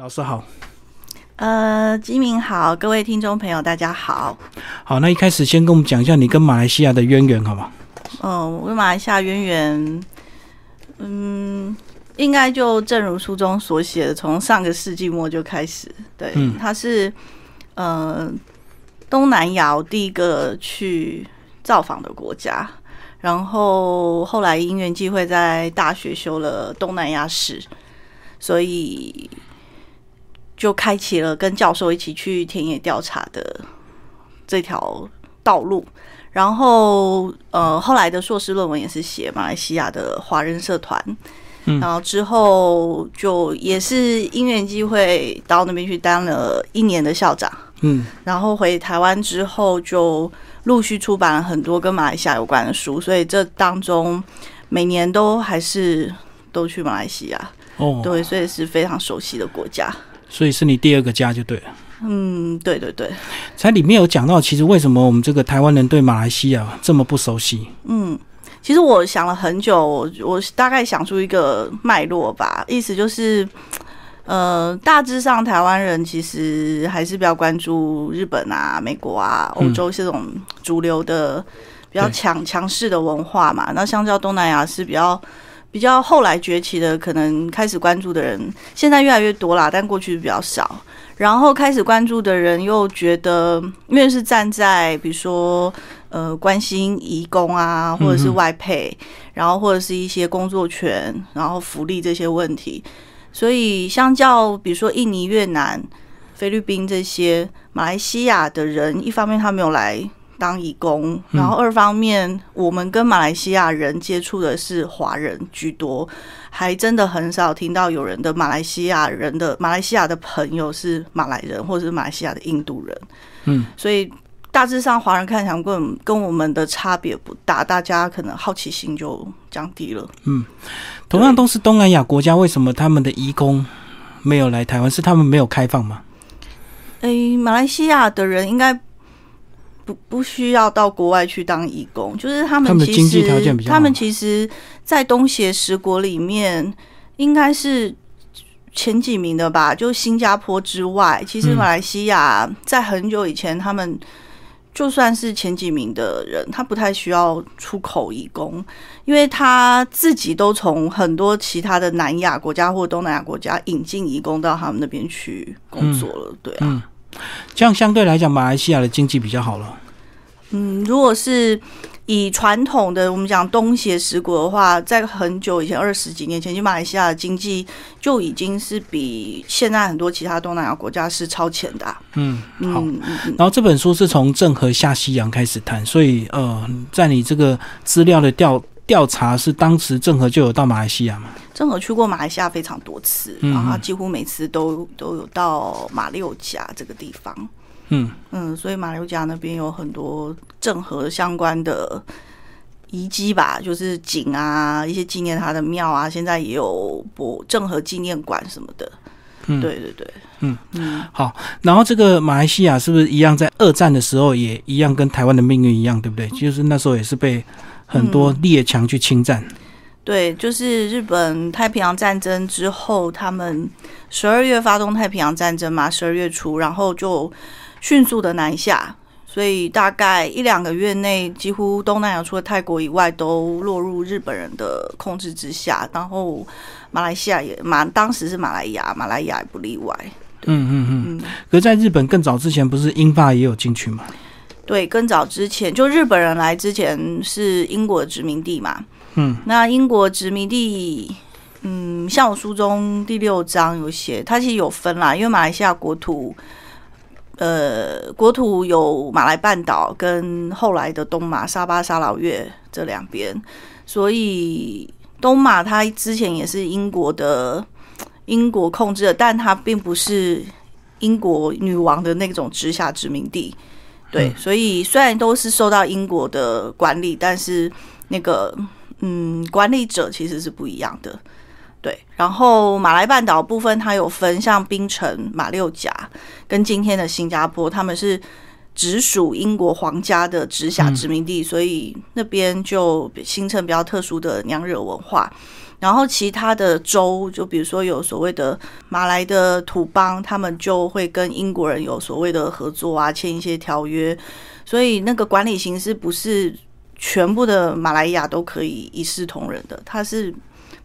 老师好，呃，金明好，各位听众朋友，大家好。好，那一开始先跟我们讲一下你跟马来西亚的渊源，好吗？嗯，我跟马来西亚渊源，嗯，应该就正如书中所写的，从上个世纪末就开始。对，嗯它是呃东南亚第一个去造访的国家，然后后来因缘际会在大学修了东南亚史，所以就开启了跟教授一起去田野调查的这条道路。然后呃，后来的硕士论文也是写马来西亚的华人社团，嗯。然后之后就也是因缘机会到那边去当了一年的校长，嗯，然后回台湾之后就陆续出版了很多跟马来西亚有关的书，所以这当中每年都还是都去马来西亚，哦，对，所以是非常熟悉的国家。所以是你第二个家就对了。嗯，对对对，才里面有讲到，其实为什么我们这个台湾人对马来西亚这么不熟悉？嗯，其实我想了很久，我我大概想出一个脉络吧，意思就是，呃，大致上台湾人其实还是比较关注日本啊、美国啊、欧洲这种主流的比较对强强势的文化嘛。那相较东南亚是比较比较后来崛起的，可能开始关注的人现在越来越多啦，但过去比较少。然后开始关注的人又觉得，因为是站在比如说呃关心移工啊，或者是外配，然后或者是一些工作权，然后福利这些问题，所以相较比如说印尼、越南、菲律宾这些马来西亚的人，一方面他没有来当义工，然后二方面我们跟马来西亚人接触的是华人居多，还真的很少听到有人的马来西亚人的马来西亚的朋友是马来人，或者是马来西亚的印度人。嗯，所以大致上华人看起来跟跟我们的差别不大，大家可能好奇心就降低了。嗯同样都是东南亚国家，为什么他们的义工没有来台湾？是他们没有开放吗？诶，马来西亚的人应该不不需要到国外去当义工，就是他他们其们的经济实条件比较好他们其实，在东协十国里面应该是前几名的吧，就新加坡之外，其实嗯马来西亚在很久以前他们。就算是前几名的人，他不太需要出口义工，因为他自己都从很多其他的南亚国家或东南亚国家引进义工到他们那边去工作了，对啊。嗯，这样相对来讲，马来西亚的经济比较好了。嗯，如果是以传统的我们讲东协十国的话，在很久以前，二十几年前，其实马来西亚的经济就已经是比现在很多其他东南亚国家是超前的、啊。嗯，好。嗯嗯嗯，然后这本书是从郑和下西洋开始谈，所以呃，在你这个资料的调调查是当时郑和就有到马来西亚嘛？郑和去过马来西亚非常多次，嗯然后他几乎每次都都有到马六甲这个地方。嗯，嗯，所以马六甲那边有很多郑和相关的遗迹吧，就是景啊，一些纪念他的庙啊，现在也有博郑和纪念馆什么的。嗯对对对，嗯嗯，好。然后这个马来西亚是不是一样，在二战的时候也一样跟台湾的命运一样，对不对？就是那时候也是被很多列强去侵占。对，就是日本太平洋战争之后，他们十二月发动太平洋战争嘛，十二月初，然后就迅速的南下，所以大概一两个月内，几乎东南亚除了泰国以外都落入日本人的控制之下，然后马来西亚也马当时是马来亚，马来亚也不例外。嗯嗯嗯。嗯，可是在日本更早之前，不是英法也有进去吗？对，更早之前，就日本人来之前是英国殖民地嘛，嗯，那英国殖民地，嗯，像我书中第六章有写，它其实有分啦，因为马来西亚国土，呃，国土有马来半岛跟后来的东马、沙巴、沙劳越这两边，所以东马它之前也是英国的，英国控制的，但它并不是英国女王的那种直辖殖民地。对，所以虽然都是受到英国的管理，但是那个嗯，管理者其实是不一样的。对，然后马来半岛部分它有分，像槟城、马六甲跟今天的新加坡，他们是直属英国皇家的直辖殖民地，所以那边就形成比较特殊的娘惹文化。然后其他的州，就比如说有所谓的马来的土邦，他们就会跟英国人有所谓的合作啊，签一些条约。所以那个管理形式不是全部的马来亚都可以一视同仁的，它是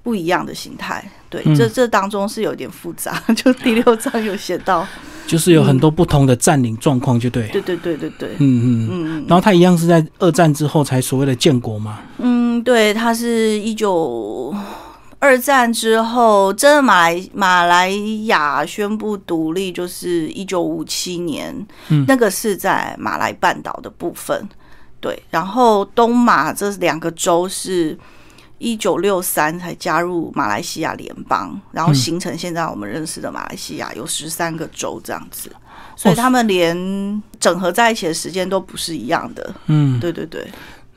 不一样的形态。对，这这当中是有点复杂，就第六章有写到，就是有很多不同的占领状况，就对。对对对对对。嗯嗯嗯。然后它一样是在二战之后才所谓的建国嘛。嗯，对，它是一九。二战之后，真的马来马来亚宣布独立，就是一九五七年，嗯那个是在马来半岛的部分。对，然后东马这两个州是一九六三才加入马来西亚联邦，然后形成现在我们认识的马来西亚有十三个州这样子，所以他们连整合在一起的时间都不是一样的。嗯，对对对。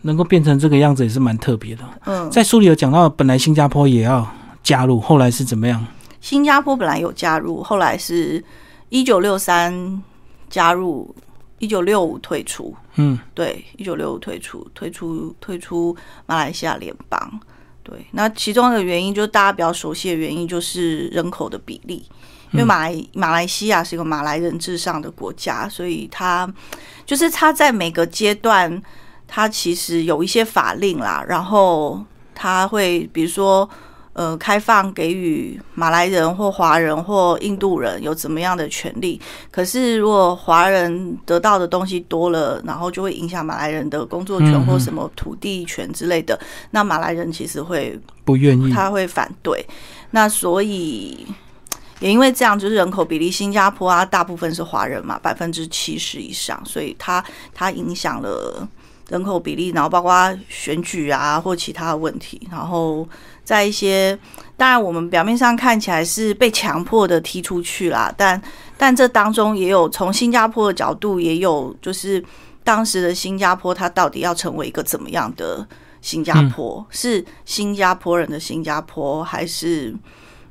能够变成这个样子也是蛮特别的。嗯，在书里有讲到，本来新加坡也要加入，后来是怎么样？新加坡本来有加入，后来是一九六三加入，一九六五退出。嗯，对，一九六五退出，退出退出马来西亚联邦。对，那其中的原因就是大家比较熟悉的原因，就是人口的比例，因为马来马来西亚是一个马来人至上的国家，所以它就是它在每个阶段。它其实有一些法令啦，然后他会比如说，呃，开放给予马来人或华人或印度人有怎么样的权利。可是如果华人得到的东西多了，然后就会影响马来人的工作权或什么土地权之类的，那马来人其实会不愿意，他会反对。那所以也因为这样，就是人口比例，新加坡啊，大部分是华人嘛，百分之七十以上，所以它它影响了。人口比例，然后包括选举啊，或其他的问题，然后在一些，当然我们表面上看起来是被强迫的踢出去啦，但但这当中也有从新加坡的角度，也有就是当时的新加坡，它到底要成为一个怎么样的新加坡？是新加坡人的新加坡，还是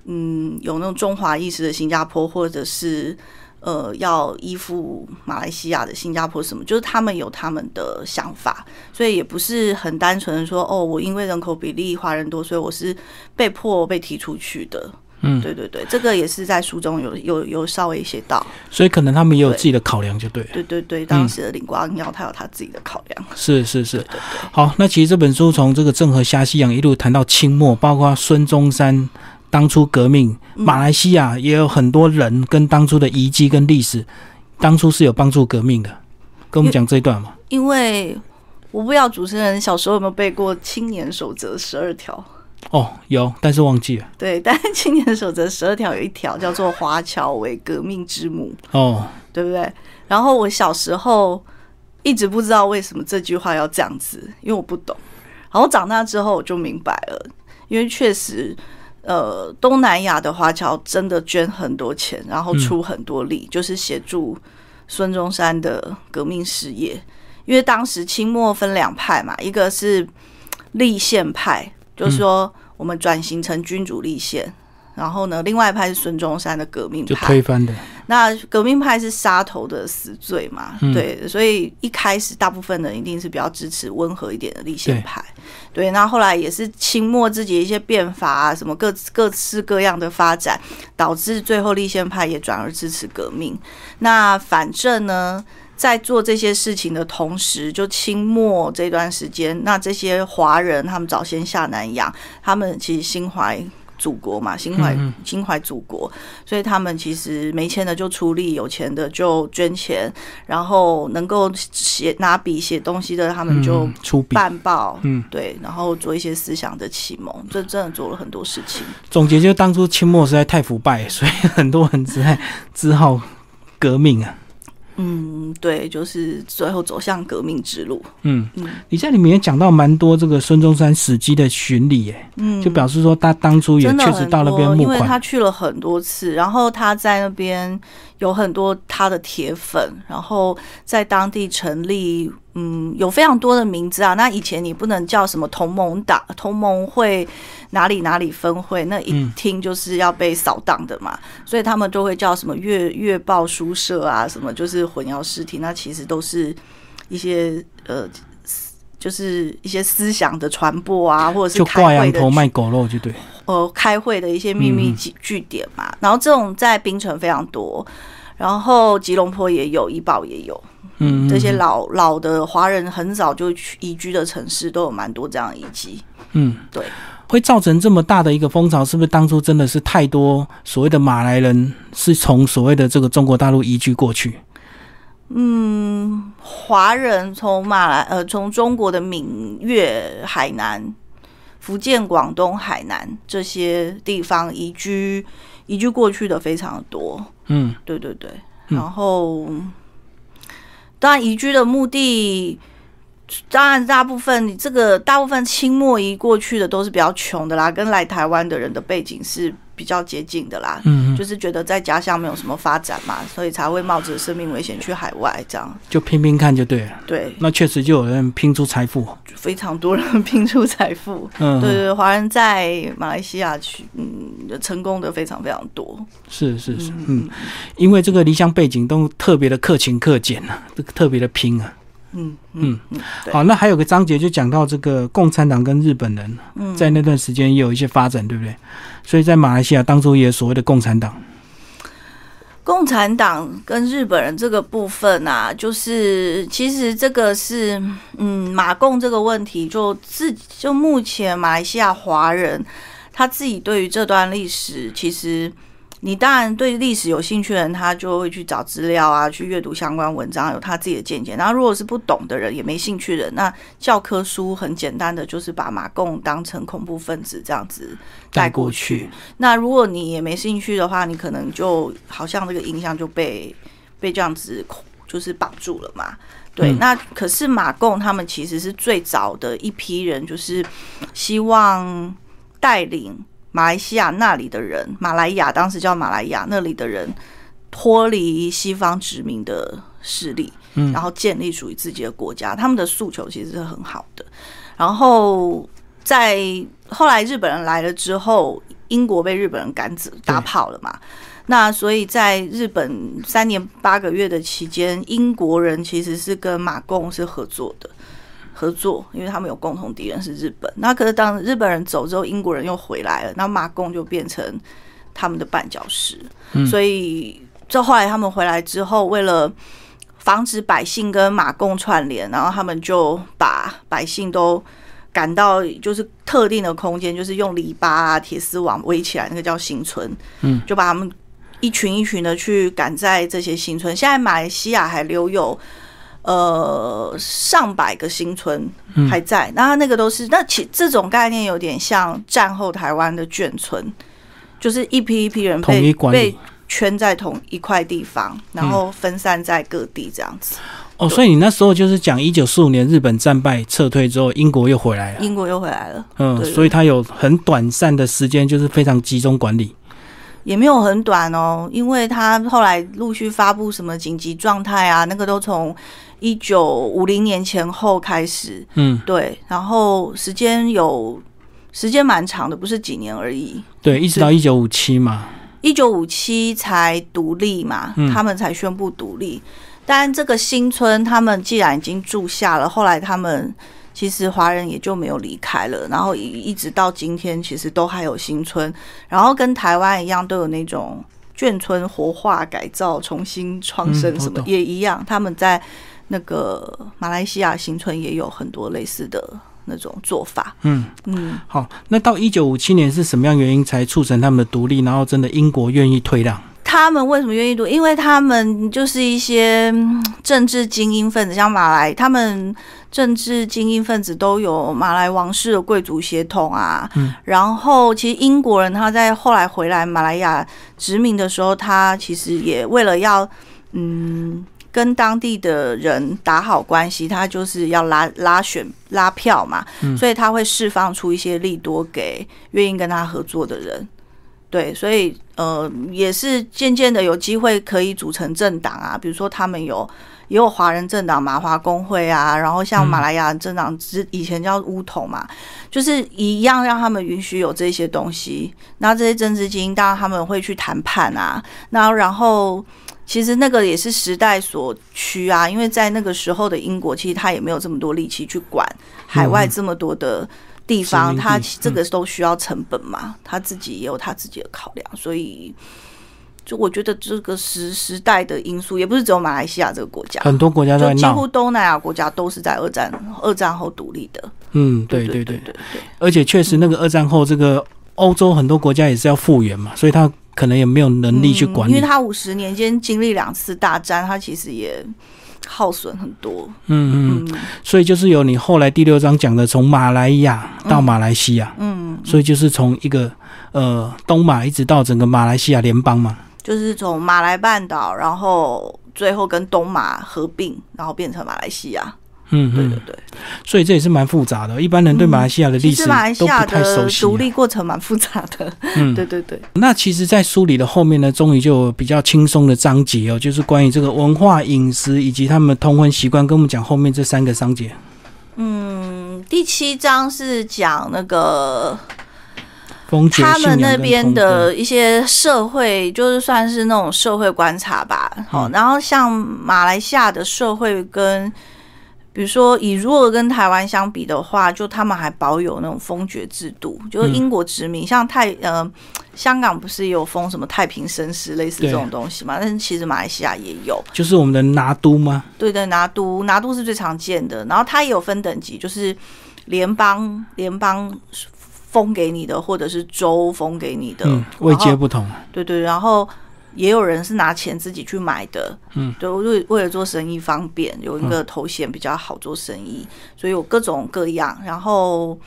嗯有那种中华意识的新加坡，或者是？呃，要依附马来西亚的新加坡什么，就是他们有他们的想法，所以也不是很单纯的说，哦，我因为人口比例华人多，所以我是被迫被踢出去的。嗯，对对对，这个也是在书中有有有稍微写到，所以可能他们也有自己的考量，就对。对对对，当时的领光耀他有他自己的考量。是是是，好，那其实这本书从这个郑和下西洋一路谈到清末，包括孙中山。当初革命，马来西亚也有很多人跟当初的遗迹跟历史，当初是有帮助革命的。跟我们讲这一段嘛？因为我不知道主持人小时候有没有背过《青年守则》十二条。哦，有，但是忘记了。对，但《青年守则》十二条有一条叫做“华侨为革命之母”。哦，对不对？然后我小时候一直不知道为什么这句话要这样子，因为我不懂。然后长大之后我就明白了，因为确实。呃，东南亚的华侨真的捐很多钱，然后出很多力，就是协助孙中山的革命事业。因为当时清末分两派嘛，一个是立宪派，就是说我们转型成君主立宪。然后呢，另外一派是孙中山的革命派，就推翻的。那革命派是杀头的死罪嘛？对，所以一开始大部分人一定是比较支持温和一点的立宪派。对，那后来也是清末自己一些变法啊，什么各各式各样的发展，导致最后立宪派也转而支持革命。那反正呢，在做这些事情的同时，就清末这段时间，那这些华人他们早先下南洋，他们其实心怀。祖国嘛，心怀心怀祖国，所以他们其实没钱的就出力，有钱的就捐钱，然后能够写拿笔写东西的，他们就出办报，嗯，对，然后做一些思想的启蒙，这真的做了很多事情。总结就是当初清末实在太腐败，所以很多人只在只好革命啊。嗯，对，就是最后走向革命之路。嗯嗯，你在里面也讲到蛮多这个孙中山死机的巡礼，哎，嗯，就表示说他当初也确实到那边募款，因为他去了很多次，然后他在那边。有很多他的铁粉，然后在当地成立，嗯，有非常多的名字啊。那以前你不能叫什么同盟党、同盟会哪里哪里分会，那一听就是要被扫荡的嘛。所以他们都会叫什么月月报书社啊，什么就是混淆视听。那其实都是一些呃，就是一些思想的传播啊，或者是就挂羊头卖狗肉，就对。呃开会的一些秘密据据点嘛。然后这种在槟城非常多，然后吉隆坡也有，怡保也有。嗯，这些老老的华人很早就去移居的城市，都有蛮多这样的遗迹。嗯，对，会造成这么大的一个风潮，是不是当初真的是太多所谓的马来人是从所谓的这个中国大陆移居过去？嗯，华人从马来呃，从中国的闽粤、海南、福建、广东、海南这些地方移居移居过去的非常多。嗯，对对对，然后。当然，移居的目的，当然大部分你这个大部分清末移过去的都是比较穷的啦，跟来台湾的人的背景是比较接近的啦。嗯，就是觉得在家乡没有什么发展嘛，所以才会冒着生命危险去海外这样。就拼拼看就对了。对，那确实就有人拼出财富，非常多人拼出财富。嗯，对对，华人在马来西亚去，嗯，成功的非常非常多。是是是，嗯，因为这个离乡背景都特别的克勤克俭啊，这个特别的拼啊。嗯嗯嗯。好，那还有个章节就讲到这个共产党跟日本人在那段时间也有一些发展，对不对？所以在马来西亚当初也有所谓的共产党。共产党跟日本人这个部分啊，就是其实这个是嗯马共这个问题，就自就目前马来西亚华人他自己对于这段历史，其实你当然对历史有兴趣的人，他就会去找资料啊，去阅读相关文章，有他自己的见解。然后如果是不懂的人，也没兴趣的人，那教科书很简单的就是把马共当成恐怖分子这样子。带过去。那如果你也没兴趣的话，你可能就好像这个印象就被被这样子就是绑住了嘛。对，那可是马共他们其实是最早的一批人，就是希望带领马来西亚那里的人，马来亚当时叫马来亚那里的人脱离西方殖民的势力，嗯，然后建立属于自己的国家。他们的诉求其实是很好的，然后。在后来日本人来了之后，英国被日本人赶走打跑了嘛？那所以在日本三年八个月的期间，英国人其实是跟马共是合作的，合作，因为他们有共同敌人是日本。那可是当日本人走之后，英国人又回来了，那马共就变成他们的绊脚石。所以这后来他们回来之后，为了防止百姓跟马共串联，然后他们就把百姓都。赶到就是特定的空间，就是用篱笆啊、铁丝网围起来，那个叫新村。嗯，就把他们一群一群的去赶在这些新村。现在马来西亚还留有呃上百个新村还在，那那个都是那其这种概念有点像战后台湾的眷村，就是一批一批人被被圈在同一块地方，然后分散在各地这样子。哦，所以你那时候就是讲一九四五年日本战败撤退之后，英国又回来了。英国又回来了，嗯，所以他有很短暂的时间，就是非常集中管理。也没有很短哦，因为他后来陆续发布什么紧急状态啊，那个都从一九五零年前后开始。嗯，对，然后时间有时间蛮长的，不是几年而已。对，一直到一九五七嘛，一九五七才独立嘛，他们才宣布独立。但这个新村，他们既然已经住下了，后来他们其实华人也就没有离开了，然后一一直到今天，其实都还有新村，然后跟台湾一样，都有那种眷村活化、改造、重新创生什么也一样。他们在那个马来西亚新村也有很多类似的那种做法。嗯嗯，好，那到一九五七年是什么样原因才促成他们的独立？然后真的英国愿意退让？他们为什么愿意读？因为他们就是一些政治精英分子，像马来，他们政治精英分子都有马来王室的贵族血统啊。嗯，然后其实英国人他在后来回来马来亚殖民的时候，他其实也为了要嗯跟当地的人打好关系，他就是要拉拉选拉票嘛。嗯，所以他会释放出一些利多给愿意跟他合作的人。对，所以呃，也是渐渐的有机会可以组成政党啊，比如说他们有也有华人政党马华工会啊，然后像马来亚政党之以前叫乌统嘛，就是一样让他们允许有这些东西。那这些政治精英当然他们会去谈判啊，那然后其实那个也是时代所趋啊，因为在那个时候的英国，其实他也没有这么多力气去管海外这么多的。地方，殖民地它这个都需要成本嘛，他自己也有他自己的考量，所以就我觉得这个时时代的因素，也不是只有马来西亚这个国家，很多国家都几乎。东南亚国家都是在二战二战后独立的。嗯，对对对对，对对，而且确实那个二战后，这个欧洲很多国家也是要复原嘛，所以他可能也没有能力去管理。嗯因为他五十年间经历两次大战，他其实也耗损很多。嗯嗯，嗯所以就是有你后来第六章讲的，从马来亚到马来西亚，嗯，所以就是从一个呃东马一直到整个马来西亚联邦嘛。就是从马来半岛，然后最后跟东马合并，然后变成马来西亚。嗯嗯，对对对，所以这也是蛮复杂的，一般人对马来西亚的历史马来西都亚不太熟的悉啊、独立过程蛮复杂的。嗯，对对对，那其实，在书里的后面呢，终于就有比较轻松的章节哦，就是关于这个文化、饮食以及他们通婚习惯，跟我们讲后面这三个章节。嗯，第七章是讲那个他们那边的一些社会，就是算是那种社会观察吧。好、嗯然后像马来西亚的社会跟，比如说以如果跟台湾相比的话，就他们还保有那种封爵制度，就是嗯英国殖民，像太呃香港不是也有封什么太平绅士类似对这种东西嘛？但是其实马来西亚也有。就是我们的拿督吗？对对，拿督拿督是最常见的，然后它也有分等级，就是联邦联邦封给你的，或者是州封给你的，嗯，位阶不同。对对，然后也有人是拿钱自己去买的，嗯，就，为为了做生意方便，有一个头衔比较好做生意，所以有各种各样，然后。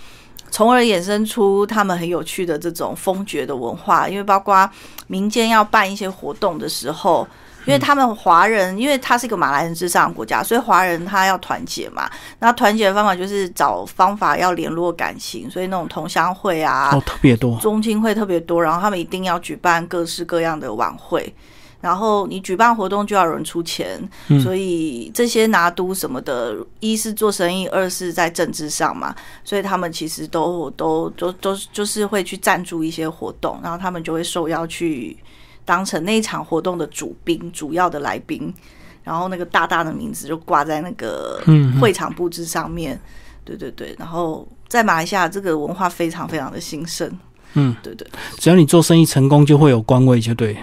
从而衍生出他们很有趣的这种封爵的文化，因为包括民间要办一些活动的时候，因为他们华人，因为他是一个马来人至上的国家，所以华人他要团结嘛。那团结的方法就是找方法要联络感情，所以那种同乡会啊，哦，特别多。中青会特别多，然后他们一定要举办各式各样的晚会。然后你举办活动就要有人出钱，嗯所以这些拿督什么的，一是做生意，二是在政治上嘛，所以他们其实都都都都就是会去赞助一些活动，然后他们就会受邀去当成那一场活动的主宾、主要的来宾，然后那个大大的名字就挂在那个会场布置上面，对对对，然后在马来西亚这个文化非常非常的兴盛，嗯，对对。只要你做生意成功，就会有官位，就对了。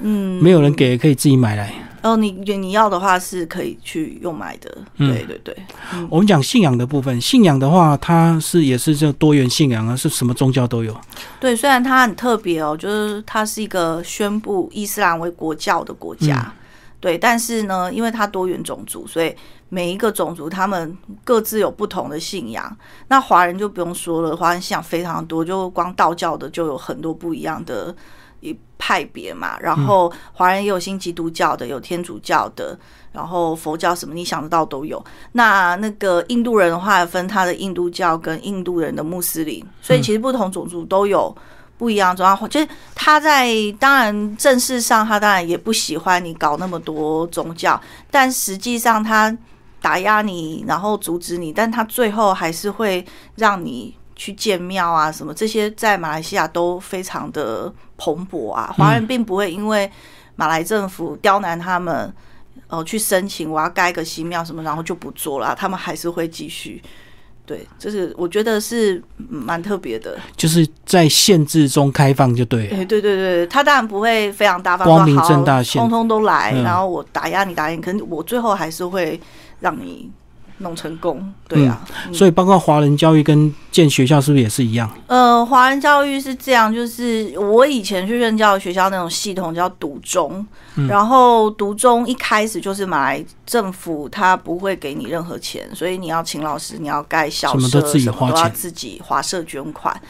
嗯，没有人给，可以自己买来。哦，你你要的话是可以去用买的，嗯对对对，我们讲信仰的部分，信仰的话，它是也是这多元信仰啊，是什么宗教都有。对。虽然它很特别哦，就是它是一个宣布伊斯兰为国教的国家，嗯对，但是呢，因为它多元种族，所以每一个种族他们各自有不同的信仰。那华人就不用说了，华人信仰非常多，就光道教的就有很多不一样的一派别嘛。然后华人也有新基督教的，有天主教的，然后佛教什么你想得到都有。那那个印度人的话，分他的印度教跟印度人的穆斯林，所以其实不同种族都有。不一样的状况，就是他在当然正式上，他当然也不喜欢你搞那么多宗教，但实际上他打压你，然后阻止你，但他最后还是会让你去建庙啊什么这些，在马来西亚都非常的蓬勃啊。华人并不会因为马来政府刁难他们，呃，去申请我要盖一个新庙什么，然后就不做了啊，他们还是会继续。对，就是我觉得是嗯蛮特别的。就是在限制中开放就对了。哎，对对对，他当然不会非常大方，光明正大通通都来，嗯然后我打压你，打压你，可能我最后还是会让你弄成功，对啊。嗯所以包括华人教育跟建学校是不是也是一样？呃，华人教育是这样，就是我以前去任教的学校那种系统叫独中，嗯然后独中一开始就是马来政府他不会给你任何钱，所以你要请老师，你要盖校舍，什么都自己什么都要花钱自己华社捐款。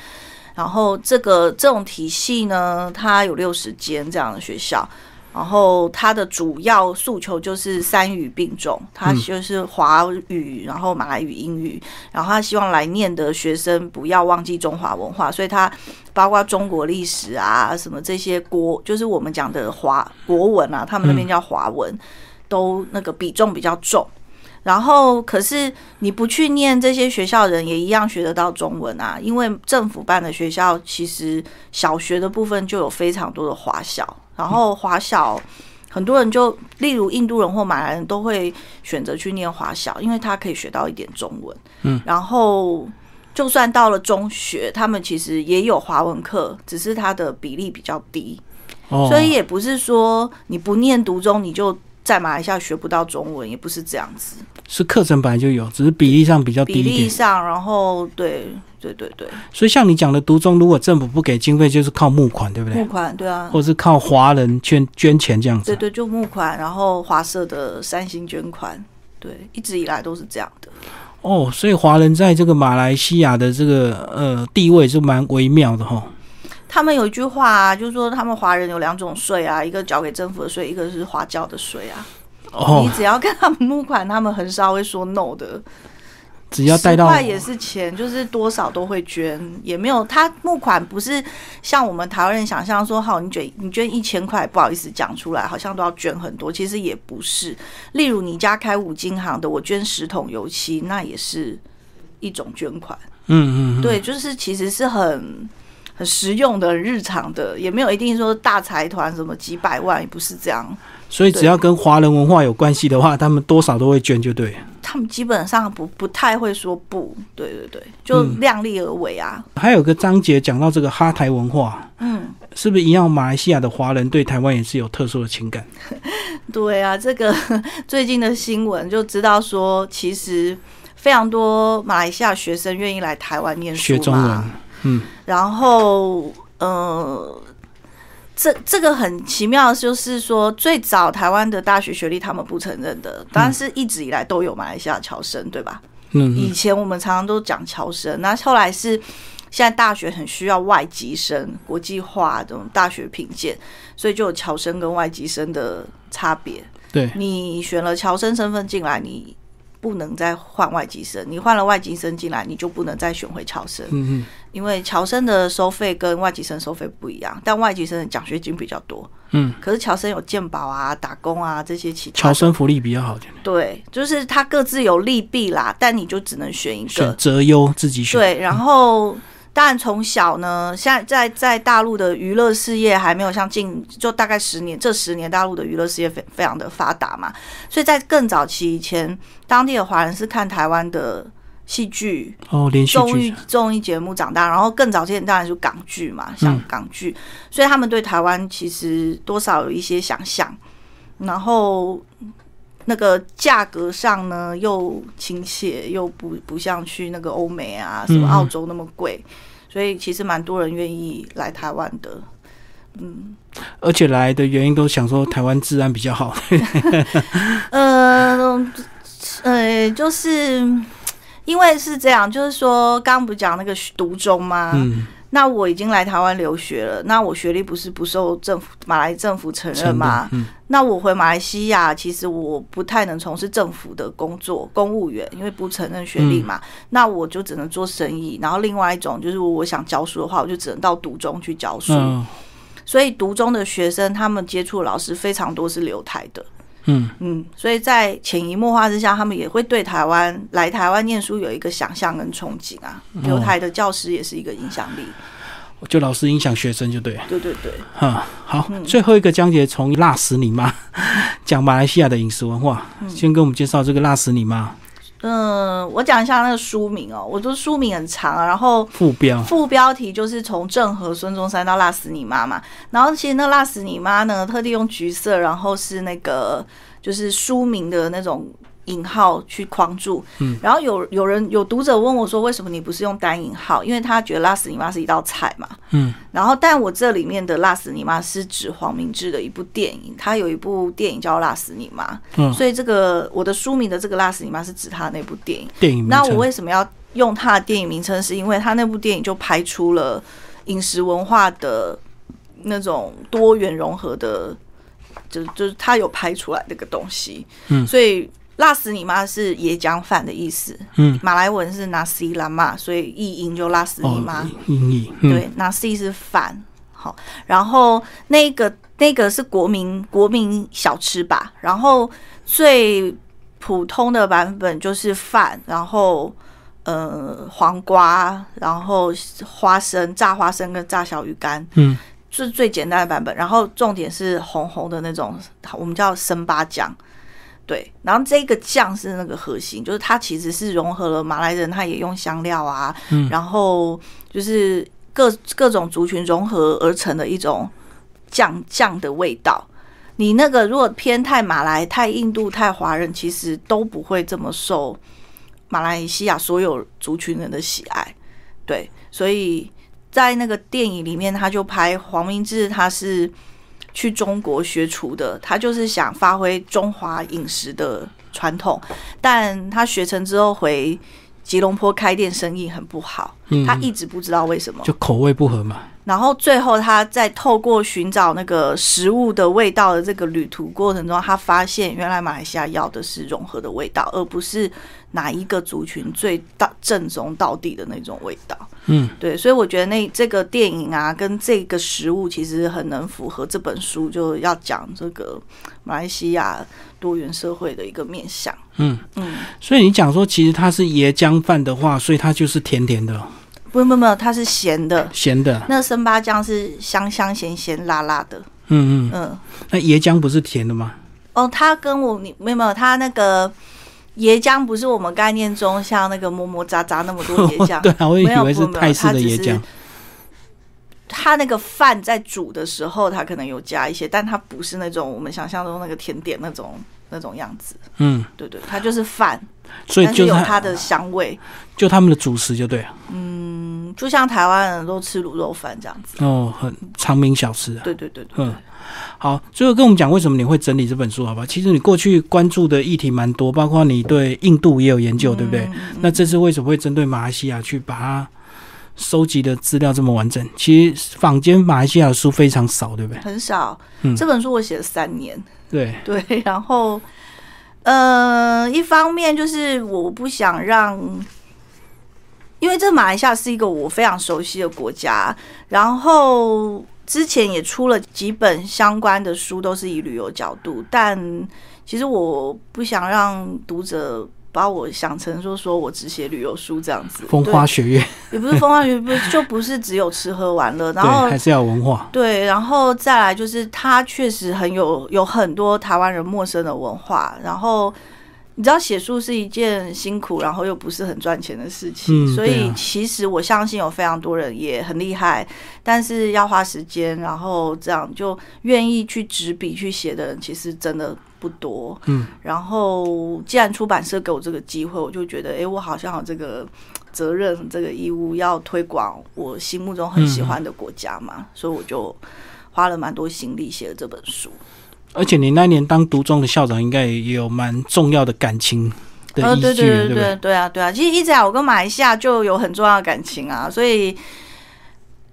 然后这个这种体系呢，它有六十间这样的学校。然后他的主要诉求就是三语并重，他就是华语，然后马来语、英语，然后他希望来念的学生不要忘记中华文化，所以他包括中国历史啊，什么这些国，就是我们讲的华国文啊，他们那边叫华文，都那个比重比较重。然后，可是你不去念这些学校的人，也一样学得到中文啊，因为政府办的学校其实小学的部分就有非常多的华小，然后华小。很多人就，例如印度人或马来人都会选择去念华小，因为他可以学到一点中文。嗯，然后就算到了中学，他们其实也有华文课，只是它的比例比较低，哦，所以也不是说你不念读中你就在马来西亚学不到中文，也不是这样子。是课程本来就有，只是比例上比较低比。例上，然后对对对对，所以像你讲的独中，如果政府不给经费，就是靠募款，对不对募？款对啊，或是靠华人捐捐钱这样子。对对，就募款，然后华社的三星捐款，对，一直以来都是这样的。哦，所以华人在这个马来西亚的这个呃地位是蛮微妙的哈。他们有一句话啊，就是说他们华人有两种税啊，一个交给政府的税，一个是华教的税啊。哦你哦，只要跟他们募款，他们很少会说 no 的。只要带到10块也是钱，就是多少都会捐，也没有他募款不是像我们台湾人想象说，好，你捐你捐一千块，不好意思讲出来，好像都要捐很多，其实也不是。例如你家开五金行的，我捐十桶油漆，那也是一种捐款。嗯嗯嗯，对，就是其实是很很实用的、很日常的，也没有一定说大财团什么几百万，也不是这样。所以只要跟华人文化有关系的话，他们多少都会捐，就对了。他们基本上不不太会说不，对对对，就嗯量力而为啊。还有个章节讲到这个哈台文化，嗯，是不是一样？马来西亚的华人对台湾也是有特殊的情感？对啊，这个 最近的新闻就知道说，其实非常多马来西亚学生愿意来台湾念书学中文嘛，，嗯，然后呃。这这个很奇妙，就是说最早台湾的大学学历他们不承认的，当然是一直以来都有马来西亚侨生，对吧？嗯以前我们常常都讲侨生，那后来是现在大学很需要外籍生、国际化这种大学品鉴，所以就有侨生跟外籍生的差别。对，你选了侨生身份进来，你不能再换外籍生；你换了外籍生进来，你就不能再选回侨生，嗯嗯因为侨生的收费跟外籍生收费不一样，但外籍生的奖学金比较多。嗯，可是侨生有健保啊、打工啊这些其他的。侨生福利比较好，对，就是它各自有利弊啦，但你就只能选一选个。择优自己选。对，然后当然从小呢，现在在在大陆的娱乐事业还没有像近就大概十年，这十年大陆的娱乐事业非非常的发达嘛，所以在更早期以前，当地的华人是看台湾的戏剧、哦，连续综艺剧，综艺节目长大，然后更早之前当然就港剧嘛，像嗯港剧，所以他们对台湾其实多少有一些想象，然后那个价格上呢又亲切，又不不像去那个欧美啊什么嗯嗯澳洲那么贵，所以其实蛮多人愿意来台湾的。嗯，而且来的原因都想说台湾治安比较好。呃，呃，就是因为是这样，就是说刚刚不是讲那个读中吗？嗯，那我已经来台湾留学了，那我学历不是不受政府马来政府承认吗？嗯，那我回马来西亚，其实我不太能从事政府的工作，公务员，因为不承认学历嘛。那我就只能做生意。然后另外一种就是，我想教书的话，我就只能到读中去教书。嗯所以读中的学生，他们接触老师非常多是留台的。嗯，嗯，所以在潜移默化之下，他们也会对台湾来台湾念书有一个想象跟憧憬啊。留台的教师也是一个影响力。就老师影响学生就对了。对对对。哈，好，嗯最后一个章节从辣死你妈讲马来西亚的饮食文化，嗯先跟我们介绍这个辣死你妈嗯，我讲一下那个书名哦，我的书名很长啊，然后副标。副标题就是从郑和孙中山到辣死你妈嘛，然后其实那辣死你妈呢，特地用橘色，然后是那个就是书名的那种引号去框住，嗯，然后有有人有读者问我说，为什么你不是用单引号？因为他觉得辣死你妈是一道菜嘛，嗯，然后但我这里面的辣死你妈是指黄明志的一部电影，他有一部电影叫辣死你妈，嗯，所以这个我的书名的这个辣死你妈是指他的那部电影。电影那我为什么要用他的电影名称？是因为他那部电影就拍出了饮食文化的那种多元融合的，就就是他有拍出来这个东西。嗯所以辣死你妈是椰浆饭的意思，嗯。马来文是 nasi lama，所以译音就辣死你妈。哦音译嗯。对，nasi 是饭，好，然后那个那个是国民国民小吃吧，然后最普通的版本就是饭，然后呃黄瓜，然后花生炸花生跟炸小鱼干，嗯。是最简单的版本，然后重点是红红的那种，我们叫生八酱。对，然后这个酱是那个核心，就是它其实是融合了马来人，他也用香料啊，嗯然后就是各各种族群融合而成的一种酱酱的味道。你那个如果偏太马来、太印度、太华人，其实都不会这么受马来西亚所有族群人的喜爱。对，所以在那个电影里面，他就拍黄明志，他是去中国学厨的，他就是想发挥中华饮食的传统，但他学成之后回吉隆坡开店，生意很不好，嗯他一直不知道为什么。就口味不合嘛。然后最后他在透过寻找那个食物的味道的这个旅途过程中，他发现原来马来西亚要的是融合的味道，而不是哪一个族群最到正宗到底的那种味道。嗯，对，所以我觉得那这个电影啊，跟这个食物其实很能符合这本书就要讲这个马来西亚多元社会的一个面向。嗯嗯，所以你讲说，其实它是椰浆饭的话，所以它就是甜甜的、不不不，它是咸的，咸的。那生八酱是香香咸咸辣辣的。嗯嗯，嗯，那椰浆不是甜的吗？哦，它跟我你没有没有，它那个椰浆不是我们概念中像那个么么渣渣那么多 椰浆，对啊，我以没有为是不没有泰式的椰浆它只是。它那个饭在煮的时候，它可能有加一些，但它不是那种我们想象中那个甜点那种那种样子。嗯，对对，它就是饭，所以就有它的香味。就他们的主食就对了。嗯，就像台湾人都吃卤肉饭这样子。哦，很长名小吃啊。对对对对对嗯，好，最后跟我们讲为什么你会整理这本书，好吧？其实你过去关注的议题蛮多，包括你对印度也有研究，对不对？嗯嗯那这次为什么会针对马来西亚去把它收集的资料这么完整？其实坊间马来西亚的书非常少，对不对？很少。嗯这本书我写了三年。对，对，然后呃，一方面就是我不想让，因为这马来西亚是一个我非常熟悉的国家，然后之前也出了几本相关的书，都是以旅游角度，但其实我不想让读者。把我想成说说我只写旅游书这样子，风花雪月，也不是风花雪月，不是就不是只有吃喝玩乐，然，后还是要文化。对，然后再来就是他确实很有有很多台湾人陌生的文化，然后你知道写书是一件辛苦，然后又不是很赚钱的事情，所以其实我相信有非常多人也很厉害，但是要花时间，然后这样就愿意去执笔去写的人，其实真的不多。嗯，然后既然出版社给我这个机会，我就觉得，哎，我好像有这个责任、这个义务要推广我心目中很喜欢的国家嘛，所以我就花了蛮多心力写了这本书。而且你那年当独中的校长，应该也有蛮重要的感情对对对不对对？对啊，对啊，其实一直以来我跟马来西亚就有很重要的感情啊，所以。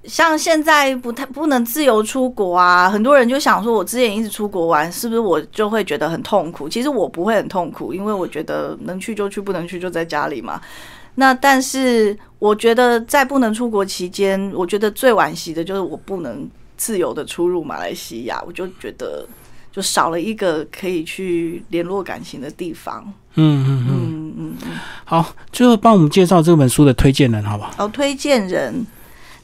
像现在不太不能自由出国啊，很多人就想说，我之前一直出国玩，是不是我就会觉得很痛苦？其实我不会很痛苦，因为我觉得能去就去，不能去就在家里嘛。那但是我觉得在不能出国期间，我觉得最惋惜的就是我不能自由的出入马来西亚，我就觉得就少了一个可以去联络感情的地方。嗯嗯嗯。嗯嗯嗯。好，最后帮我们介绍这本书的推荐人，好不好？哦，推荐人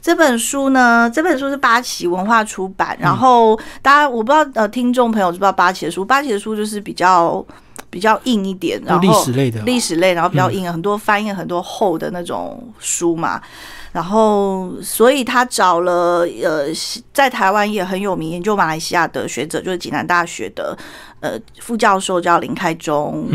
这本书呢，这本书是八旗文化出版，然后大家我不知道呃，听众朋友知不知道八旗的书？八旗的书就是比较比较硬一点，然后历史类的，历史类，然后比较硬，很多翻译很多厚的那种书嘛。然后，所以他找了呃，在台湾也很有名研究马来西亚的学者，就是济南大学的呃副教授叫林开忠。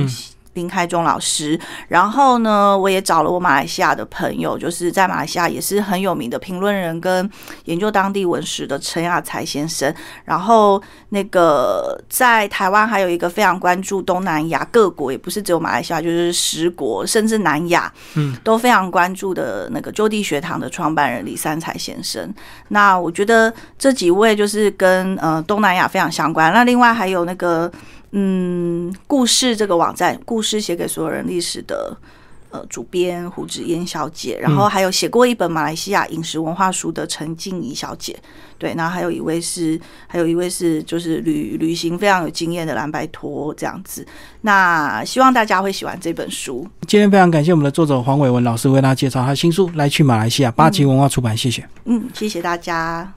嗯林开忠老师，然后呢，我也找了我马来西亚的朋友，就是在马来西亚也是很有名的评论人跟研究当地文史的陈亚才先生。然后那个在台湾还有一个非常关注东南亚各国，也不是只有马来西亚，就是十国甚至南亚，嗯，都非常关注的那个就地学堂的创办人李三才先生。那我觉得这几位就是跟呃东南亚非常相关。那另外还有那个嗯故事这个网站，故事写给所有人历史的。呃，主编胡芷嫣小姐，然后还有写过一本马来西亚饮食文化书的陈静怡小姐，对，然后还有一位是，还有一位是就是旅旅行非常有经验的蓝白托这样子。那希望大家会喜欢这本书。今天非常感谢我们的作者黄伟文老师为大家介绍他的新书《来去马来西亚》，八旗文化出版，谢谢。嗯，谢谢大家。